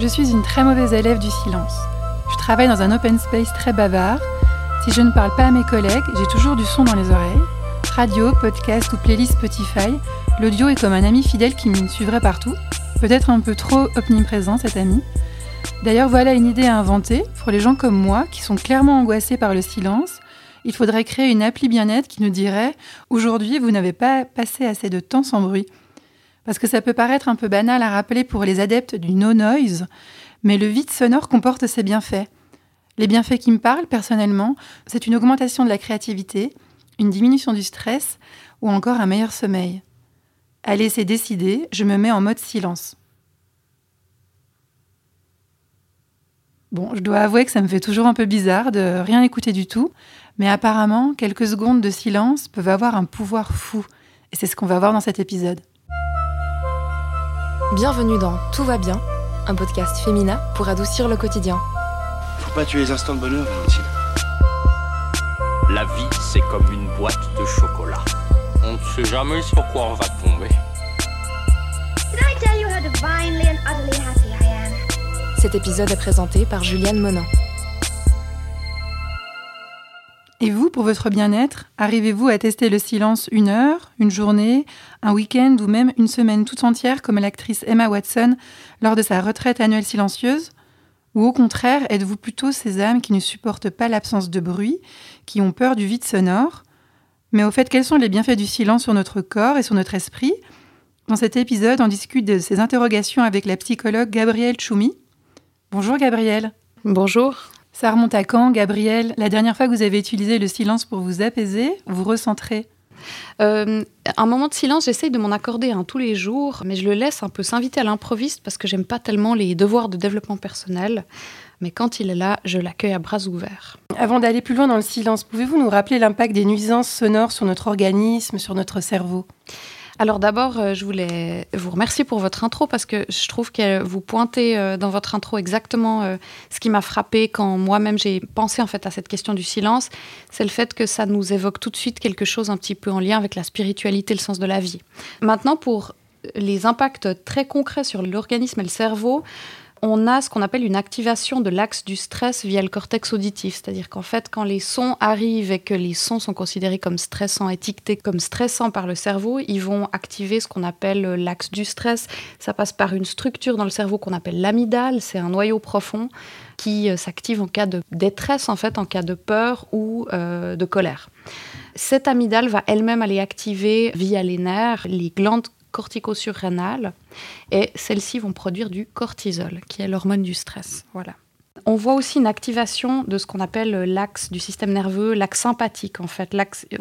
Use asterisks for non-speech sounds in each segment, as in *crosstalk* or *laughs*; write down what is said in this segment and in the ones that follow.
Je suis une très mauvaise élève du silence. Je travaille dans un open space très bavard. Si je ne parle pas à mes collègues, j'ai toujours du son dans les oreilles. Radio, podcast ou playlist Spotify, l'audio est comme un ami fidèle qui me suivrait partout. Peut-être un peu trop omniprésent cet ami. D'ailleurs, voilà une idée à inventer pour les gens comme moi qui sont clairement angoissés par le silence. Il faudrait créer une appli bien-être qui nous dirait Aujourd'hui, vous n'avez pas passé assez de temps sans bruit. Parce que ça peut paraître un peu banal à rappeler pour les adeptes du no noise, mais le vide sonore comporte ses bienfaits. Les bienfaits qui me parlent personnellement, c'est une augmentation de la créativité, une diminution du stress ou encore un meilleur sommeil. Allez, c'est décidé, je me mets en mode silence. Bon, je dois avouer que ça me fait toujours un peu bizarre de rien écouter du tout, mais apparemment, quelques secondes de silence peuvent avoir un pouvoir fou, et c'est ce qu'on va voir dans cet épisode. Bienvenue dans Tout va bien, un podcast féminin pour adoucir le quotidien. Faut pas tuer les instants de bonheur, Valentine. La vie, c'est comme une boîte de chocolat. On ne sait jamais sur quoi on va tomber. Cet épisode est présenté par Juliane Monin. Et vous, pour votre bien-être, arrivez-vous à tester le silence une heure, une journée, un week-end ou même une semaine toute entière comme l'actrice Emma Watson lors de sa retraite annuelle silencieuse? Ou au contraire, êtes-vous plutôt ces âmes qui ne supportent pas l'absence de bruit, qui ont peur du vide sonore? Mais au fait, quels sont les bienfaits du silence sur notre corps et sur notre esprit? Dans cet épisode, on discute de ces interrogations avec la psychologue Gabrielle Choumi. Bonjour Gabrielle. Bonjour. Ça remonte à quand, Gabrielle La dernière fois que vous avez utilisé le silence pour vous apaiser, vous recentrer Euh, un moment de silence, j'essaye de m'en accorder un tous les jours, mais je le laisse un peu s'inviter à l'improviste parce que j'aime pas tellement les devoirs de développement personnel. Mais quand il est là, je l'accueille à bras ouverts. Avant d'aller plus loin dans le silence, pouvez-vous nous rappeler l'impact des nuisances sonores sur notre organisme, sur notre cerveau? Alors d'abord, euh, je voulais vous remercier pour votre intro parce que je trouve que vous pointez euh, dans votre intro exactement euh, ce qui m'a frappé quand moi-même j'ai pensé en fait à cette question du silence, c'est le fait que ça nous évoque tout de suite quelque chose un petit peu en lien avec la spiritualité, le sens de la vie. Maintenant, pour les impacts très concrets sur l'organisme et le cerveau, on a ce qu'on appelle une activation de l'axe du stress via le cortex auditif. C'est-à-dire qu'en fait, quand les sons arrivent et que les sons sont considérés comme stressants, étiquetés comme stressants par le cerveau, ils vont activer ce qu'on appelle l'axe du stress. Ça passe par une structure dans le cerveau qu'on appelle l'amygdale. C'est un noyau profond qui euh, s'active en cas de détresse, en fait, en cas de peur ou euh, de colère. Cette amygdale va elle-même aller activer via les nerfs les glandes cortico-surrénales et celles-ci vont produire du cortisol, qui est l'hormone du stress. Voilà. On voit aussi une activation de ce qu'on appelle l'axe du système nerveux, l'axe sympathique en fait.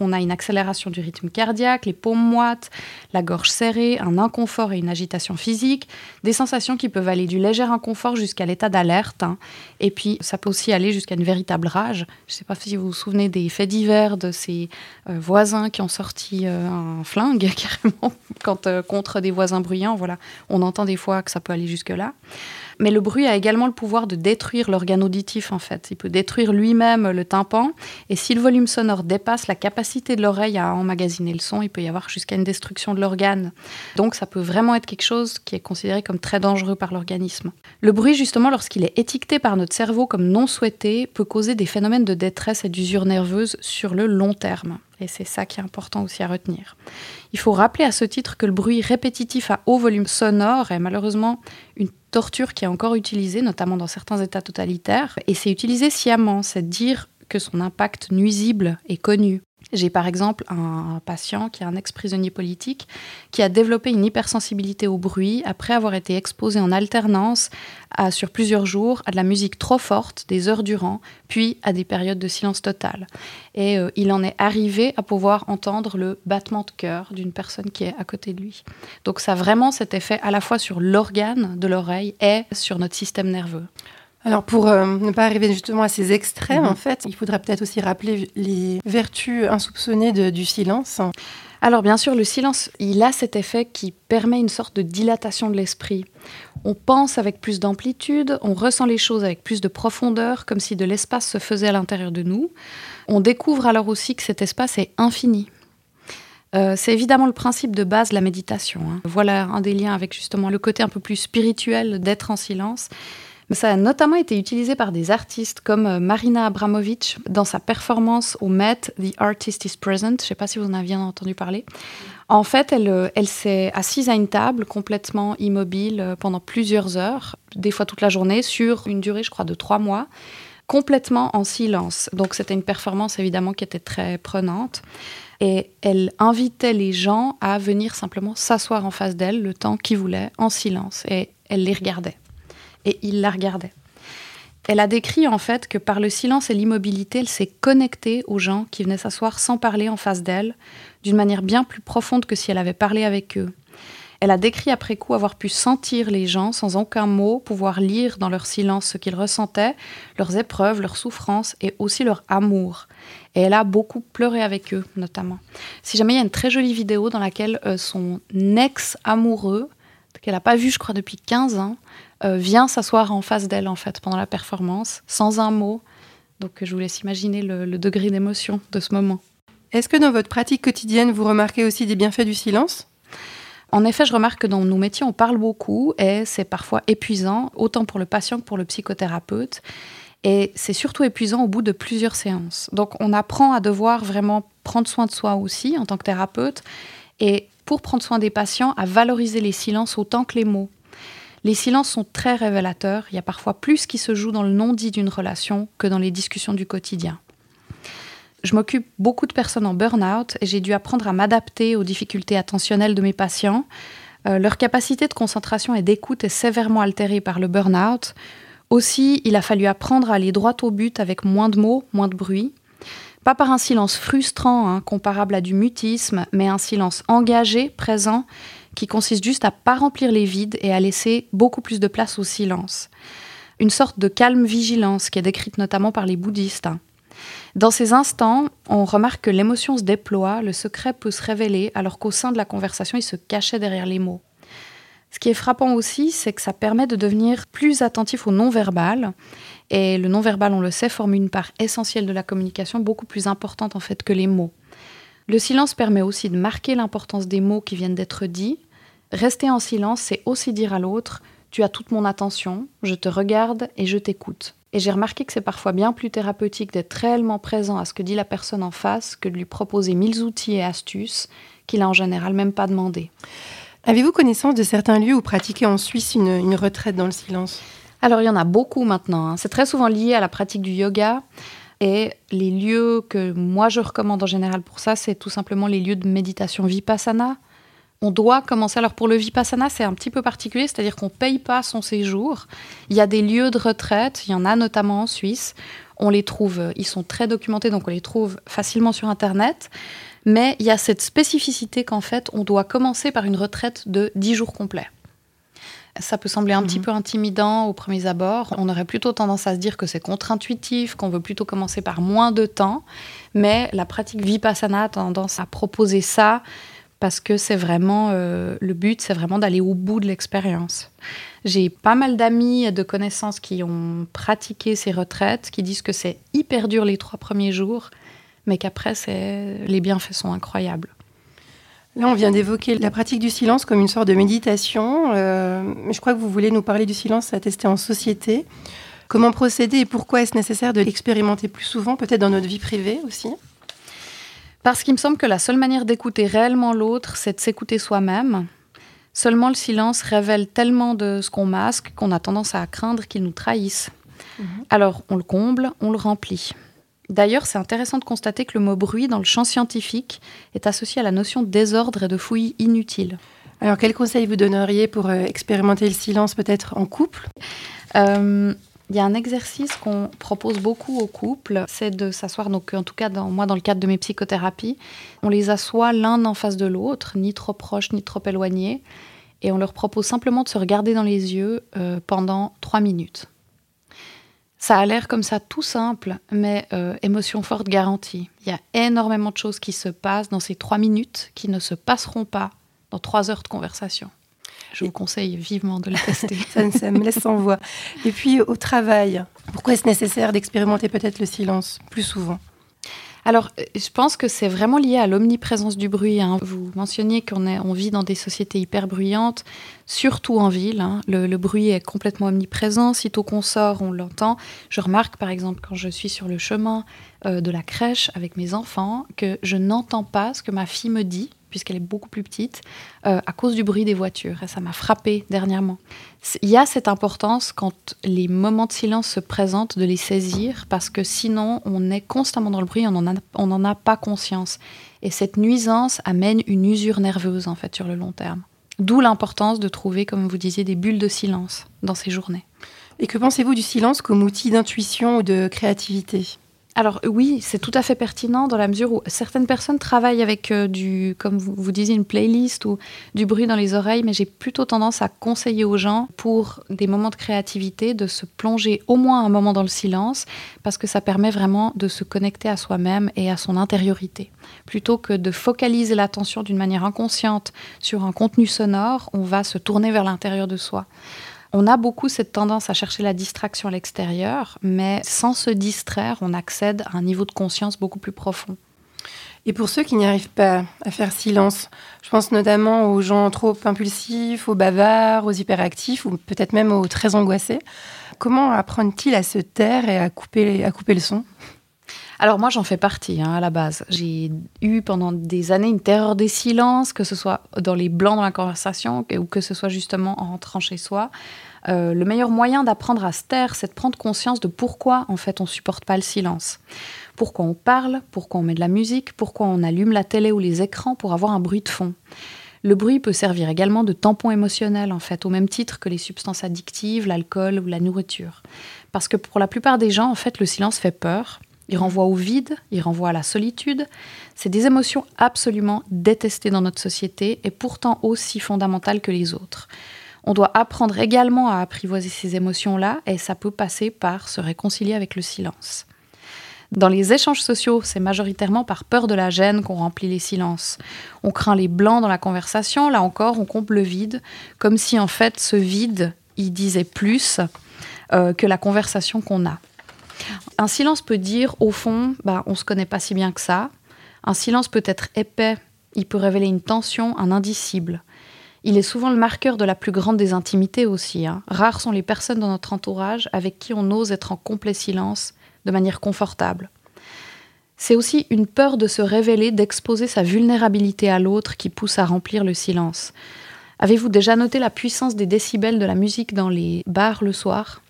On a une accélération du rythme cardiaque, les paumes moites, la gorge serrée, un inconfort et une agitation physique, des sensations qui peuvent aller du léger inconfort jusqu'à l'état d'alerte. hein. Et puis ça peut aussi aller jusqu'à une véritable rage. Je ne sais pas si vous vous souvenez des faits divers de ces euh, voisins qui ont sorti euh, un flingue *laughs* carrément quand, euh, contre des voisins bruyants. Voilà, on entend des fois que ça peut aller jusque-là. Mais le bruit a également le pouvoir de détruire l'organe auditif, en fait. Il peut détruire lui-même le tympan. Et si le volume sonore dépasse la capacité de l'oreille à emmagasiner le son, il peut y avoir jusqu'à une destruction de l'organe. Donc ça peut vraiment être quelque chose qui est considéré comme très dangereux par l'organisme. Le bruit, justement, lorsqu'il est étiqueté par notre cerveau comme non souhaité, peut causer des phénomènes de détresse et d'usure nerveuse sur le long terme. Et c'est ça qui est important aussi à retenir. Il faut rappeler à ce titre que le bruit répétitif à haut volume sonore est malheureusement une torture qui est encore utilisée, notamment dans certains États totalitaires. Et c'est utilisé sciemment, c'est dire que son impact nuisible est connu. J'ai par exemple un patient qui est un ex-prisonnier politique qui a développé une hypersensibilité au bruit après avoir été exposé en alternance sur plusieurs jours à de la musique trop forte, des heures durant, puis à des périodes de silence total. Et euh, il en est arrivé à pouvoir entendre le battement de cœur d'une personne qui est à côté de lui. Donc ça a vraiment cet effet à la fois sur l'organe de l'oreille et sur notre système nerveux. Alors pour euh, ne pas arriver justement à ces extrêmes, en fait, il faudrait peut-être aussi rappeler les vertus insoupçonnées de- du silence. Alors bien sûr, le silence, il a cet effet qui permet une sorte de dilatation de l'esprit. On pense avec plus d'amplitude, on ressent les choses avec plus de profondeur, comme si de l'espace se faisait à l'intérieur de nous. On découvre alors aussi que cet espace est infini. Euh, c'est évidemment le principe de base de la méditation. hein. Voilà un des liens avec justement le côté un peu plus spirituel d'être en silence. Ça a notamment été utilisé par des artistes comme euh, Marina Abramovic dans sa performance au Met The Artist is Present. Je ne sais pas si vous en aviez entendu parler. En fait, elle, euh, s'est assise à une table complètement immobile euh, pendant plusieurs heures, des fois toute la journée, sur une durée, je crois, de trois mois, complètement en silence. Donc c'était une performance évidemment qui était très prenante. Et elle invitait les gens à venir simplement s'asseoir en face d'elle le temps qu'ils voulaient, en silence. Et elle les regardait. Et ils la regardaient. Elle a décrit en fait que par le silence et l'immobilité, elle s'est connectée aux gens qui venaient s'asseoir sans parler en face d'elle, d'une manière bien plus profonde que si elle avait parlé avec eux. Elle a décrit après coup avoir pu sentir les gens sans aucun mot, pouvoir lire dans leur silence ce qu'ils ressentaient, leurs épreuves, leurs souffrances et aussi leur amour. Et elle a beaucoup pleuré avec eux, notamment. Si jamais il y a une très jolie vidéo dans laquelle euh, son ex-amoureux, qu'elle n'a pas vu, je crois, depuis 15 ans, euh, vient s'asseoir en face d'elle, en fait, pendant la performance, sans un mot. Donc je vous laisse imaginer le, le degré d'émotion de ce moment. Est-ce que dans votre pratique quotidienne, vous remarquez aussi des bienfaits du silence? En effet, je remarque que dans nos métiers, on parle beaucoup et c'est parfois épuisant, autant pour le patient que pour le psychothérapeute. Et c'est surtout épuisant au bout de plusieurs séances. Donc on apprend à devoir vraiment prendre soin de soi aussi en tant que thérapeute. Et pour prendre soin des patients, à valoriser les silences autant que les mots. Les silences sont très révélateurs. Il y a parfois plus qui se joue dans le non-dit d'une relation que dans les discussions du quotidien. Je m'occupe beaucoup de personnes en burn-out et j'ai dû apprendre à m'adapter aux difficultés attentionnelles de mes patients. Euh, leur capacité de concentration et d'écoute est sévèrement altérée par le burn-out. Aussi, il a fallu apprendre à aller droit au but avec moins de mots, moins de bruit. Pas par un silence frustrant, hein, comparable à du mutisme, mais un silence engagé, présent, qui consiste juste à pas remplir les vides et à laisser beaucoup plus de place au silence. Une sorte de calme vigilance qui est décrite notamment par les bouddhistes. hein. Dans ces instants, on remarque que l'émotion se déploie, le secret peut se révéler, alors qu'au sein de la conversation, il se cachait derrière les mots. Ce qui est frappant aussi, c'est que ça permet de devenir plus attentif au non-verbal. Et le non-verbal, on le sait, forme une part essentielle de la communication, beaucoup plus importante en fait que les mots. Le silence permet aussi de marquer l'importance des mots qui viennent d'être dits. Rester en silence, c'est aussi dire à l'autre Tu as toute mon attention, je te regarde et je t'écoute. Et j'ai remarqué que c'est parfois bien plus thérapeutique d'être réellement présent à ce que dit la personne en face que de lui proposer mille outils et astuces qu'il a en général même pas demandé. Avez-vous connaissance de certains lieux où pratiquer en Suisse une, retraite dans le silence? Alors il y en a beaucoup maintenant. hein. C'est très souvent lié à la pratique du yoga. Et les lieux que moi je recommande en général pour ça, c'est tout simplement les lieux de méditation vipassana. On doit commencer. Alors pour le vipassana, c'est un petit peu particulier, c'est-à-dire qu'on ne paye pas son séjour. Il y a des lieux de retraite, il y en a notamment en Suisse. On les trouve, ils sont très documentés, donc on les trouve facilement sur Internet. Mais il y a cette spécificité qu'en fait, on doit commencer par une retraite de 10 jours complets. Ça peut sembler un petit peu intimidant aux premiers abords. On aurait plutôt tendance à se dire que c'est contre-intuitif, qu'on veut plutôt commencer par moins de temps. Mais la pratique vipassana a tendance à proposer ça parce que c'est vraiment euh, le but, c'est vraiment d'aller au bout de l'expérience. J'ai pas mal d'amis et de connaissances qui ont pratiqué ces retraites, qui disent que c'est hyper dur les trois premiers jours, mais qu'après, les bienfaits sont incroyables. Là, on vient d'évoquer la pratique du silence comme une sorte de méditation. euh, je crois que vous voulez nous parler du silence à tester en société. Comment procéder et pourquoi est-ce nécessaire de l'expérimenter plus souvent, peut-être dans notre vie privée aussi? Parce qu'il me semble que la seule manière d'écouter réellement l'autre, c'est de s'écouter soi-même. Seulement le silence révèle tellement de ce qu'on masque qu'on a tendance à craindre qu'il nous trahisse. Alors on le comble, on le remplit. D'ailleurs, c'est intéressant de constater que le mot bruit dans le champ scientifique est associé à la notion de désordre et de fouilles inutiles. Alors, quels conseils vous donneriez pour euh, expérimenter le silence peut-être en couple? Euh, Il y a un exercice qu'on propose beaucoup aux couples, c'est de s'asseoir, donc en tout cas dans, moi dans le cadre de mes psychothérapies, on les assoit l'un en face de l'autre, ni trop proches ni trop éloignés, et on leur propose simplement de se regarder dans les yeux euh, pendant trois minutes. Ça a l'air comme ça tout simple, mais euh, émotion forte garantie. Il y a énormément de choses qui se passent dans ces trois minutes qui ne se passeront pas dans trois heures de conversation. Je vous conseille vivement de le tester. *laughs* ça, ça me laisse sans voix. Et puis, au travail, pourquoi est-ce nécessaire d'expérimenter peut-être le silence plus souvent? Alors, euh, je pense que c'est vraiment lié à l'omniprésence du bruit. hein. Vous mentionniez qu'on vit dans des sociétés hyper bruyantes, surtout en ville. hein. Le, le bruit est complètement omniprésent. Sitôt qu'on sort, on l'entend. Je remarque, par exemple, quand je suis sur le chemin euh, de la crèche avec mes enfants, que je n'entends pas ce que ma fille me dit, puisqu'elle est beaucoup plus petite, euh, à cause du bruit des voitures. Et ça m'a frappé dernièrement. Il y a cette importance quand les moments de silence se présentent de les saisir parce que sinon on est constamment dans le bruit, on n'en a, a pas conscience. Et cette nuisance amène une usure nerveuse en fait sur le long terme. D'où l'importance de trouver, comme vous disiez, des bulles de silence dans ces journées. Et que pensez-vous du silence comme outil d'intuition ou de créativité? Alors oui, c'est tout à fait pertinent dans la mesure où certaines personnes travaillent avec euh, du, comme vous, vous disiez, une playlist ou du bruit dans les oreilles, mais j'ai plutôt tendance à conseiller aux gens pour des moments de créativité de se plonger au moins un moment dans le silence parce que ça permet vraiment de se connecter à soi-même et à son intériorité. Plutôt que de focaliser l'attention d'une manière inconsciente sur un contenu sonore, on va se tourner vers l'intérieur de soi. On a beaucoup cette tendance à chercher la distraction à l'extérieur, mais sans se distraire, on accède à un niveau de conscience beaucoup plus profond. Et pour ceux qui n'y arrivent pas à faire silence, je pense notamment aux gens trop impulsifs, aux bavards, aux hyperactifs ou peut-être même aux très angoissés. Comment apprennent-ils à se taire et à couper, à couper le son? Alors moi j'en fais partie hein, à la base. J'ai eu pendant des années une terreur des silences, que ce soit dans les blancs dans la conversation ou que ce soit justement en rentrant chez soi. Euh, le meilleur moyen d'apprendre à se taire, c'est de prendre conscience de pourquoi en fait on supporte pas le silence. Pourquoi on parle, pourquoi on met de la musique, pourquoi on allume la télé ou les écrans pour avoir un bruit de fond. Le bruit peut servir également de tampon émotionnel, en fait, au même titre que les substances addictives, l'alcool ou la nourriture. Parce que pour la plupart des gens, en fait, le silence fait peur. Il renvoie au vide, il renvoie à la solitude. C'est des émotions absolument détestées dans notre société et pourtant aussi fondamentales que les autres. On doit apprendre également à apprivoiser ces émotions-là et ça peut passer par se réconcilier avec le silence. Dans les échanges sociaux, c'est majoritairement par peur de la gêne qu'on remplit les silences. On craint les blancs dans la conversation, là encore, on comble le vide, comme si en fait ce vide, il disait plus euh, que la conversation qu'on a. Un silence peut dire, au fond, bah, on se connaît pas si bien que ça. Un silence peut être épais, il peut révéler une tension, un indicible. Il est souvent le marqueur de la plus grande des intimités aussi. hein. Rares sont les personnes dans notre entourage avec qui on ose être en complet silence de manière confortable. C'est aussi une peur de se révéler, d'exposer sa vulnérabilité à l'autre qui pousse à remplir le silence. Avez-vous déjà noté la puissance des décibels de la musique dans les bars le soir?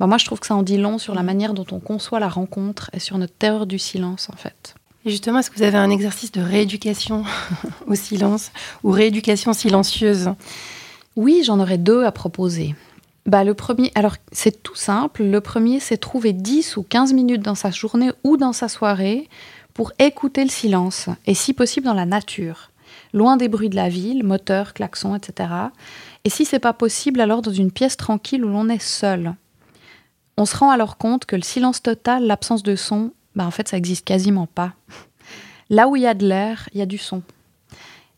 Ben, Moi, je trouve que ça en dit long sur la manière dont on conçoit la rencontre et sur notre terreur du silence, en fait. Et justement, est-ce que vous avez un exercice de rééducation *laughs* au silence ou rééducation silencieuse? Oui, j'en aurais deux à proposer. Bah, le premier, alors c'est tout simple. Le premier, c'est trouver 10 ou 15 minutes dans sa journée ou dans sa soirée pour écouter le silence, et si possible dans la nature, loin des bruits de la ville, moteurs, klaxons, etc. Et si c'est pas possible, alors dans une pièce tranquille où l'on est seul. On se rend alors compte que le silence total, l'absence de son, bah, en fait, ça existe quasiment pas. Là où il y a de l'air, il y a du son.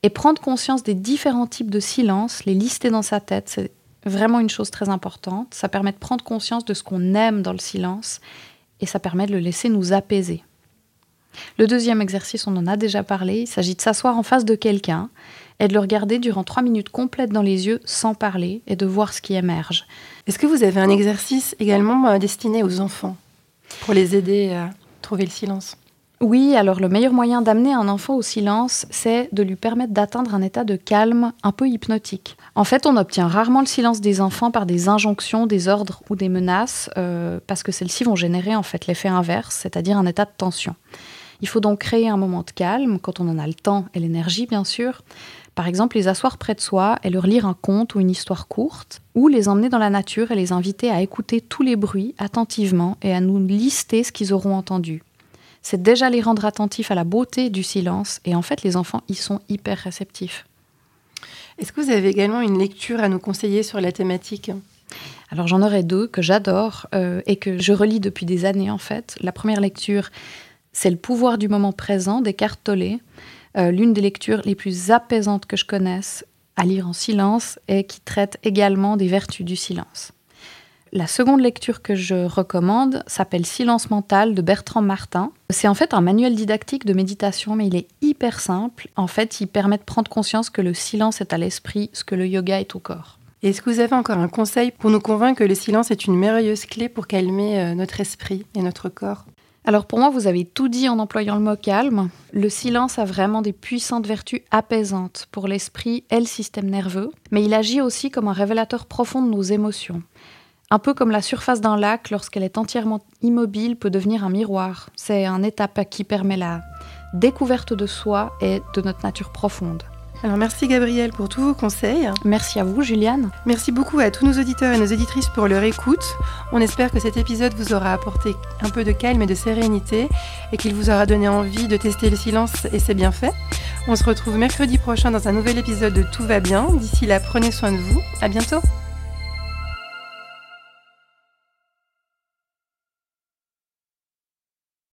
Et prendre conscience des différents types de silence, les lister dans sa tête, c'est vraiment une chose très importante. Ça permet de prendre conscience de ce qu'on aime dans le silence et ça permet de le laisser nous apaiser. Le deuxième exercice, on en a déjà parlé, il s'agit de s'asseoir en face de quelqu'un et de le regarder durant trois minutes complètes dans les yeux sans parler et de voir ce qui émerge. Est-ce que vous avez un exercice également euh, destiné aux enfants pour les aider à trouver le silence? Oui, alors le meilleur moyen d'amener un enfant au silence, c'est de lui permettre d'atteindre un état de calme un peu hypnotique. En fait, on obtient rarement le silence des enfants par des injonctions, des ordres ou des menaces, euh, parce que celles-ci vont générer en fait l'effet inverse, c'est-à-dire un état de tension. Il faut donc créer un moment de calme, quand on en a le temps et l'énergie, bien sûr. Par exemple, les asseoir près de soi et leur lire un conte ou une histoire courte, ou les emmener dans la nature et les inviter à écouter tous les bruits attentivement et à nous lister ce qu'ils auront entendu. C'est déjà les rendre attentifs à la beauté du silence, et en fait, les enfants y sont hyper réceptifs. Est-ce que vous avez également une lecture à nous conseiller sur la thématique? Alors j'en aurais deux que j'adore euh, et que je relis depuis des années en fait. La première lecture, c'est Le pouvoir du moment présent d'Eckhart Tolle, euh, l'une des lectures les plus apaisantes que je connaisse à lire en silence et qui traite également des vertus du silence. La seconde lecture que je recommande s'appelle Silence mental de Bertrand Martin. C'est en fait un manuel didactique de méditation, mais il est hyper simple. En fait, il permet de prendre conscience que le silence est à l'esprit, ce que le yoga est au corps. Est-ce que vous avez encore un conseil pour nous convaincre que le silence est une merveilleuse clé pour calmer euh, notre esprit et notre corps? Alors pour moi, vous avez tout dit en employant le mot calme. Le silence a vraiment des puissantes vertus apaisantes pour l'esprit et le système nerveux, mais il agit aussi comme un révélateur profond de nos émotions. Un peu comme la surface d'un lac, lorsqu'elle est entièrement immobile, peut devenir un miroir. C'est un étape qui permet la découverte de soi et de notre nature profonde. Alors merci Gabriel pour tous vos conseils. Merci à vous Juliane. Merci beaucoup à tous nos auditeurs et nos éditrices pour leur écoute. On espère que cet épisode vous aura apporté un peu de calme et de sérénité et qu'il vous aura donné envie de tester le silence et ses bienfaits. On se retrouve mercredi prochain dans un nouvel épisode de Tout va bien. D'ici là, prenez soin de vous. À bientôt.